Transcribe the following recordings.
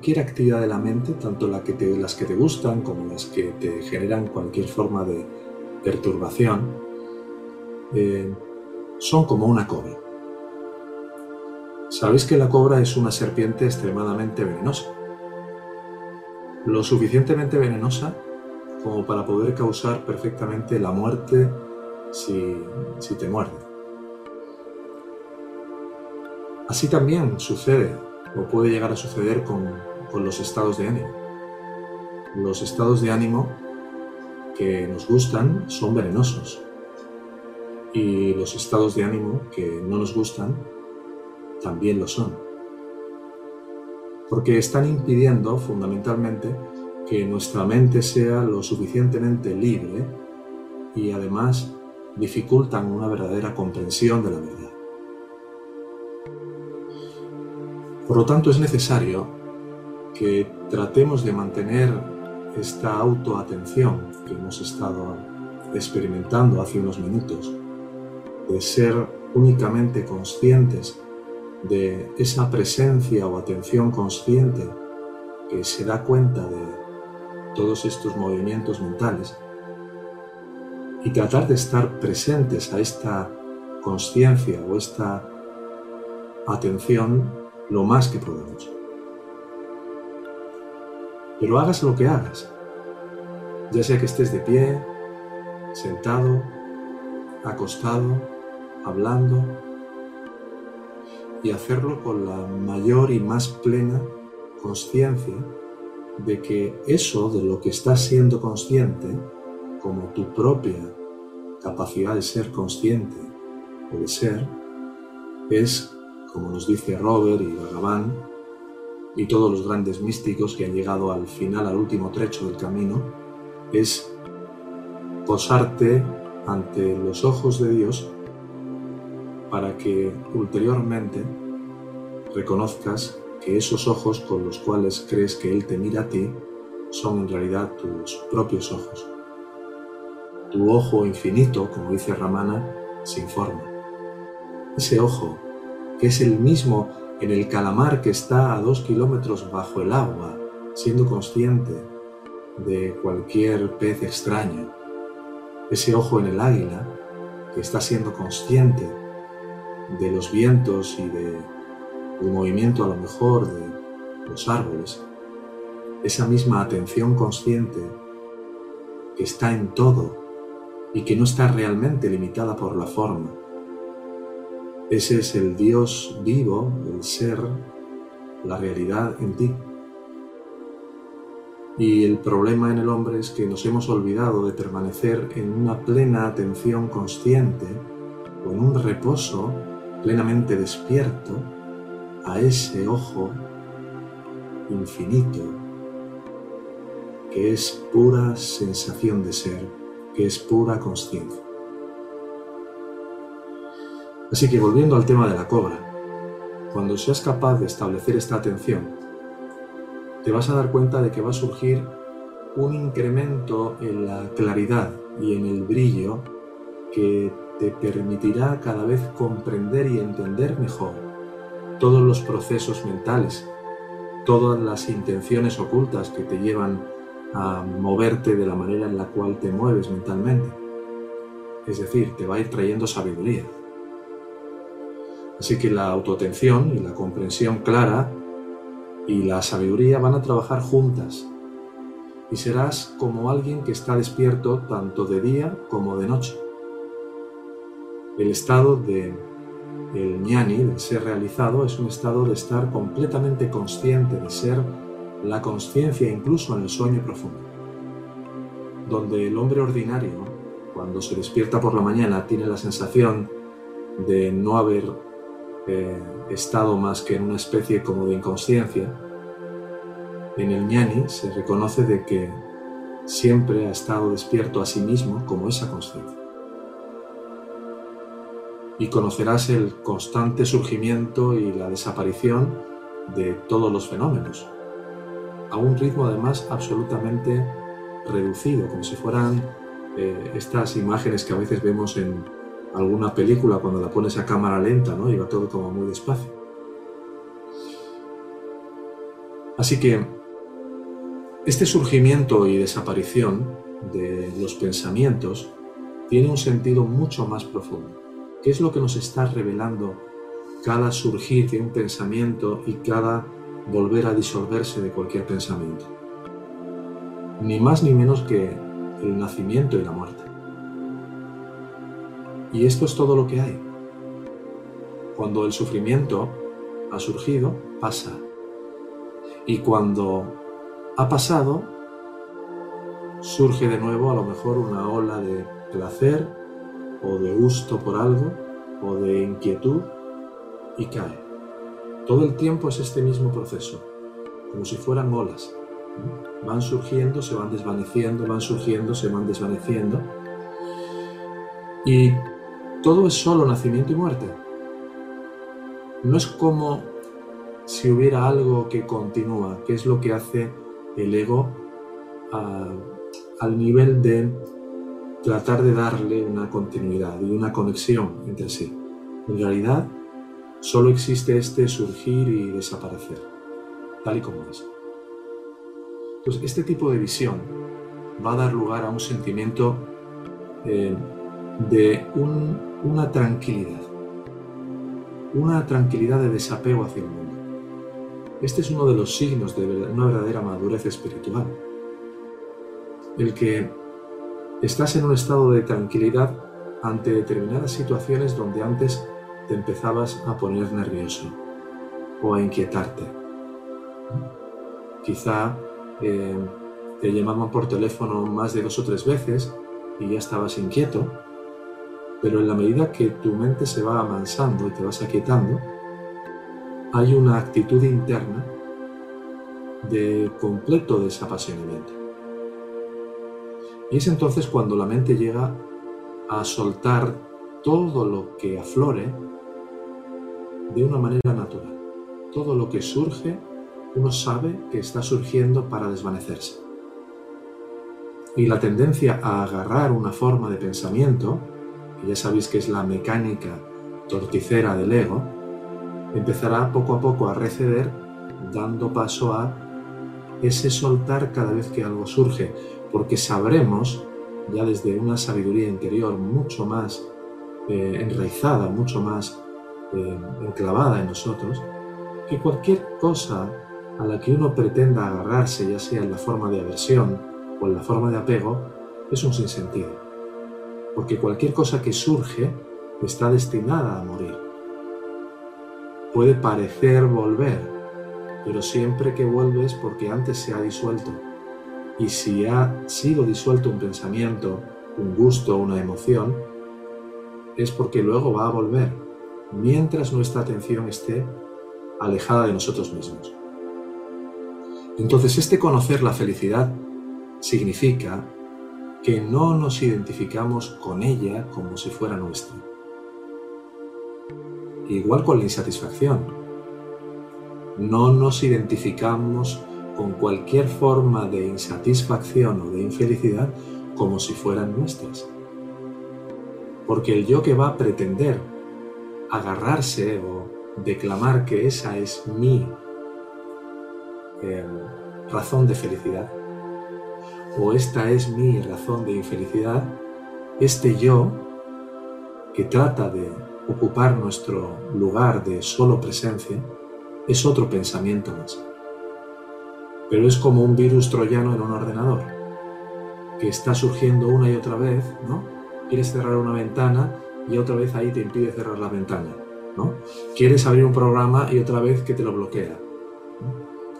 cualquier actividad de la mente, tanto las que te gustan como las que te generan cualquier forma de perturbación, eh, son como una cobra. Sabéis que la cobra es una serpiente extremadamente venenosa. Lo suficientemente venenosa como para poder causar perfectamente la muerte si, si te muerde. Así también sucede o puede llegar a suceder con, con los estados de ánimo. Los estados de ánimo que nos gustan son venenosos y los estados de ánimo que no nos gustan también lo son. Porque están impidiendo fundamentalmente que nuestra mente sea lo suficientemente libre y además dificultan una verdadera comprensión de la verdad. Por lo tanto, es necesario que tratemos de mantener esta autoatención que hemos estado experimentando hace unos minutos, de ser únicamente conscientes de esa presencia o atención consciente que se da cuenta de todos estos movimientos mentales y tratar de estar presentes a esta conciencia o esta atención lo más que podemos. Pero hagas lo que hagas, ya sea que estés de pie, sentado, acostado, hablando, y hacerlo con la mayor y más plena conciencia de que eso de lo que estás siendo consciente, como tu propia capacidad de ser consciente o de ser, es, como nos dice Robert y Bhagavan, y todos los grandes místicos que han llegado al final, al último trecho del camino, es posarte ante los ojos de Dios para que ulteriormente reconozcas que esos ojos con los cuales crees que Él te mira a ti son en realidad tus propios ojos. Tu ojo infinito, como dice Ramana, sin forma. Ese ojo, que es el mismo en el calamar que está a dos kilómetros bajo el agua, siendo consciente de cualquier pez extraño, ese ojo en el águila que está siendo consciente de los vientos y de, del movimiento a lo mejor de los árboles, esa misma atención consciente que está en todo y que no está realmente limitada por la forma, ese es el Dios vivo, el ser, la realidad en ti. Y el problema en el hombre es que nos hemos olvidado de permanecer en una plena atención consciente o en un reposo plenamente despierto a ese ojo infinito que es pura sensación de ser, que es pura conciencia. Así que volviendo al tema de la cobra, cuando seas capaz de establecer esta atención, te vas a dar cuenta de que va a surgir un incremento en la claridad y en el brillo que te permitirá cada vez comprender y entender mejor todos los procesos mentales, todas las intenciones ocultas que te llevan a moverte de la manera en la cual te mueves mentalmente. Es decir, te va a ir trayendo sabiduría. Así que la autoatención y la comprensión clara y la sabiduría van a trabajar juntas y serás como alguien que está despierto tanto de día como de noche. El estado de el ñani, de ser realizado, es un estado de estar completamente consciente, de ser la conciencia incluso en el sueño profundo, donde el hombre ordinario, cuando se despierta por la mañana, tiene la sensación de no haber eh, estado más que en una especie como de inconsciencia, en el ñani se reconoce de que siempre ha estado despierto a sí mismo como esa conciencia. Y conocerás el constante surgimiento y la desaparición de todos los fenómenos, a un ritmo además absolutamente reducido, como si fueran eh, estas imágenes que a veces vemos en alguna película cuando la pones a cámara lenta, ¿no? Y todo como muy despacio. Así que este surgimiento y desaparición de los pensamientos tiene un sentido mucho más profundo. ¿Qué es lo que nos está revelando cada surgir de un pensamiento y cada volver a disolverse de cualquier pensamiento? Ni más ni menos que el nacimiento y la muerte. Y esto es todo lo que hay. Cuando el sufrimiento ha surgido, pasa. Y cuando ha pasado, surge de nuevo a lo mejor una ola de placer o de gusto por algo o de inquietud y cae. Todo el tiempo es este mismo proceso, como si fueran olas. Van surgiendo, se van desvaneciendo, van surgiendo, se van desvaneciendo. Y todo es solo nacimiento y muerte. No es como si hubiera algo que continúa, que es lo que hace el ego al nivel de tratar de darle una continuidad y una conexión entre sí. En realidad, solo existe este surgir y desaparecer, tal y como es. Entonces, este tipo de visión va a dar lugar a un sentimiento eh, de una tranquilidad, una tranquilidad de desapego hacia el mundo. Este es uno de los signos de una verdadera madurez espiritual. El que estás en un estado de tranquilidad ante determinadas situaciones donde antes te empezabas a poner nervioso o a inquietarte. Quizá eh, te llamaban por teléfono más de dos o tres veces y ya estabas inquieto, pero en la medida que tu mente se va amansando y te vas aquietando, hay una actitud interna de completo desapasionamiento. Y es entonces cuando la mente llega a soltar todo lo que aflore de una manera natural. Todo lo que surge, uno sabe que está surgiendo para desvanecerse. Y la tendencia a agarrar una forma de pensamiento, que ya sabéis que es la mecánica torticera del ego, empezará poco a poco a receder, dando paso a ese soltar cada vez que algo surge, porque sabremos, ya desde una sabiduría interior mucho más eh, enraizada, mucho más eh, enclavada en nosotros, que cualquier cosa a la que uno pretenda agarrarse, ya sea en la forma de aversión o en la forma de apego, es un sinsentido. Porque cualquier cosa que surge está destinada a morir. Puede parecer volver, pero siempre que vuelves porque antes se ha disuelto y si ha sido disuelto un pensamiento, un gusto, una emoción, es porque luego va a volver, mientras nuestra atención esté alejada de nosotros mismos. Entonces, este conocer la felicidad significa que no nos identificamos con ella como si fuera nuestra. Igual con la insatisfacción. No nos identificamos con cualquier forma de insatisfacción o de infelicidad como si fueran nuestras. Porque el yo que va a pretender agarrarse o declamar que esa es mi eh, razón de felicidad o esta es mi razón de infelicidad, este yo que trata de ocupar nuestro lugar de solo presencia es otro pensamiento más pero es como un virus troyano en un ordenador, que está surgiendo una y otra vez, ¿no? Quieres cerrar una ventana y otra vez ahí te impide cerrar la ventana, ¿no? Quieres abrir un programa y otra vez que te lo bloquea.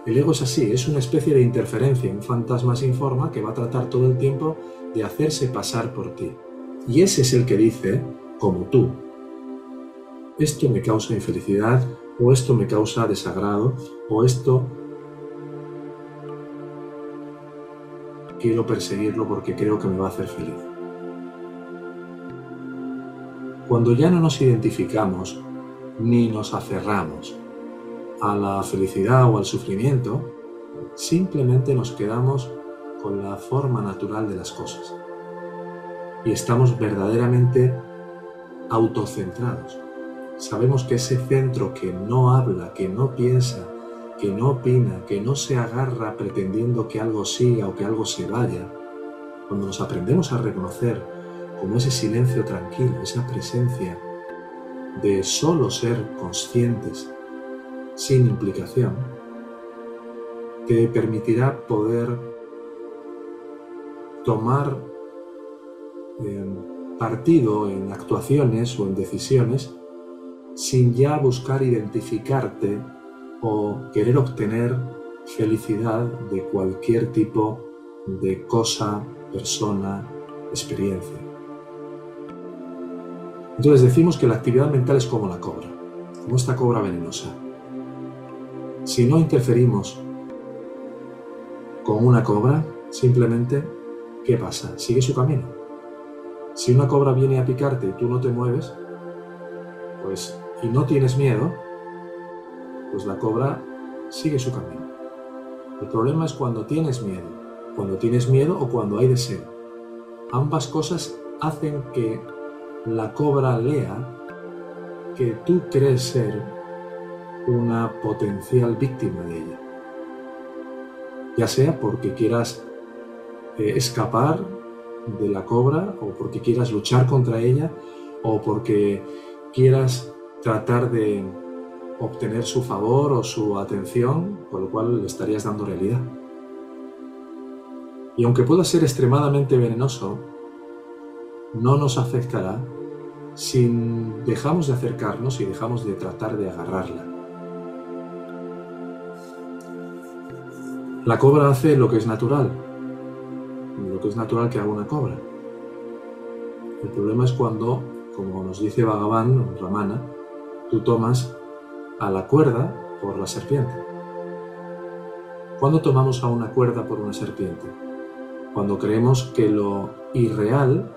El ego es así, es una especie de interferencia, un fantasma sin forma que va a tratar todo el tiempo de hacerse pasar por ti. Y ese es el que dice, como tú, esto me causa infelicidad, o esto me causa desagrado, o esto quiero perseguirlo porque creo que me va a hacer feliz. Cuando ya no nos identificamos ni nos aferramos a la felicidad o al sufrimiento, simplemente nos quedamos con la forma natural de las cosas. y estamos verdaderamente autocentrados. Sabemos que ese centro que no habla, que no piensa, que no opina, que no se agarra pretendiendo que algo siga o que algo se vaya, cuando nos aprendemos a reconocer como ese silencio tranquilo, esa presencia de solo ser conscientes sin implicación, te permitirá poder tomar eh, partido en actuaciones o en decisiones sin ya buscar identificarte o querer obtener felicidad de cualquier tipo de cosa, persona, experiencia. Entonces decimos que la actividad mental es como la cobra, como esta cobra venenosa. Si no interferimos con una cobra, simplemente, ¿qué pasa? Sigue su camino. Si una cobra viene a picarte y tú no te mueves, pues, y no tienes miedo, pues la cobra sigue su camino. El problema es cuando tienes miedo, cuando tienes miedo o cuando hay deseo. Ambas cosas hacen que la cobra lea que tú crees ser una potencial víctima de ella. Ya sea porque quieras eh, escapar de la cobra o porque quieras luchar contra ella o porque quieras tratar de obtener su favor o su atención, por lo cual le estarías dando realidad. Y aunque pueda ser extremadamente venenoso, no nos afectará si dejamos de acercarnos y dejamos de tratar de agarrarla. La cobra hace lo que es natural, lo que es natural que haga una cobra. El problema es cuando, como nos dice Bhagavan, Ramana, tú tomas a la cuerda por la serpiente. ¿Cuándo tomamos a una cuerda por una serpiente? Cuando creemos que lo irreal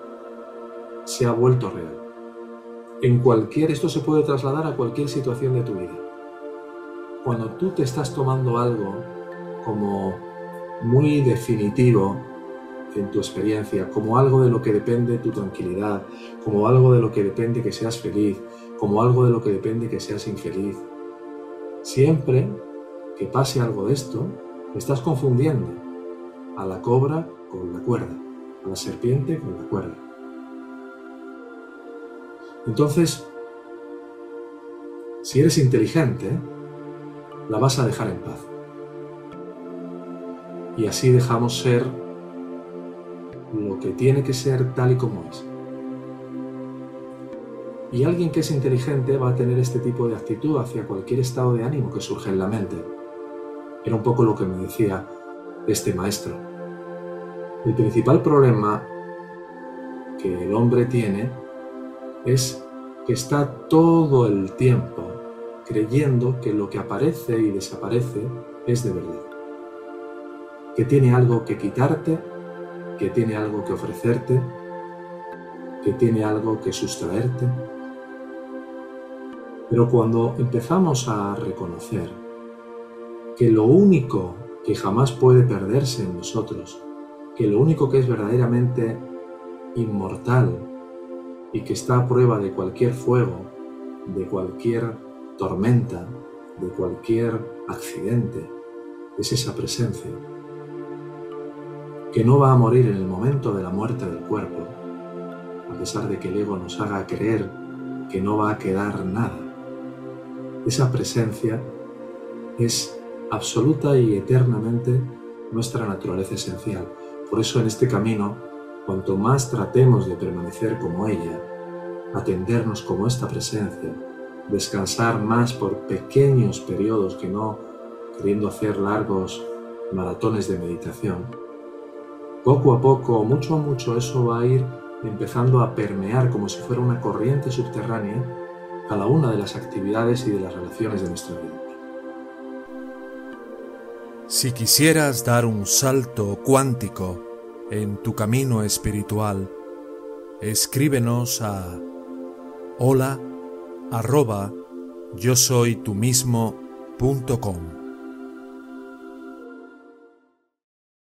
se ha vuelto real. En cualquier, esto se puede trasladar a cualquier situación de tu vida. Cuando tú te estás tomando algo como muy definitivo en tu experiencia, como algo de lo que depende tu tranquilidad, como algo de lo que depende que seas feliz, como algo de lo que depende que seas infeliz, Siempre que pase algo de esto, estás confundiendo a la cobra con la cuerda, a la serpiente con la cuerda. Entonces, si eres inteligente, la vas a dejar en paz. Y así dejamos ser lo que tiene que ser tal y como es. Y alguien que es inteligente va a tener este tipo de actitud hacia cualquier estado de ánimo que surge en la mente. Era un poco lo que me decía este maestro. El principal problema que el hombre tiene es que está todo el tiempo creyendo que lo que aparece y desaparece es de verdad. Que tiene algo que quitarte, que tiene algo que ofrecerte, que tiene algo que sustraerte. Pero cuando empezamos a reconocer que lo único que jamás puede perderse en nosotros, que lo único que es verdaderamente inmortal y que está a prueba de cualquier fuego, de cualquier tormenta, de cualquier accidente, es esa presencia, que no va a morir en el momento de la muerte del cuerpo, a pesar de que el ego nos haga creer que no va a quedar nada. Esa presencia es absoluta y eternamente nuestra naturaleza esencial. Por eso en este camino, cuanto más tratemos de permanecer como ella, atendernos como esta presencia, descansar más por pequeños periodos que no queriendo hacer largos maratones de meditación, poco a poco, mucho a mucho, eso va a ir empezando a permear como si fuera una corriente subterránea cada una de las actividades y de las relaciones de nuestra vida. Si quisieras dar un salto cuántico en tu camino espiritual, escríbenos a hola arroba yo soy tú mismo.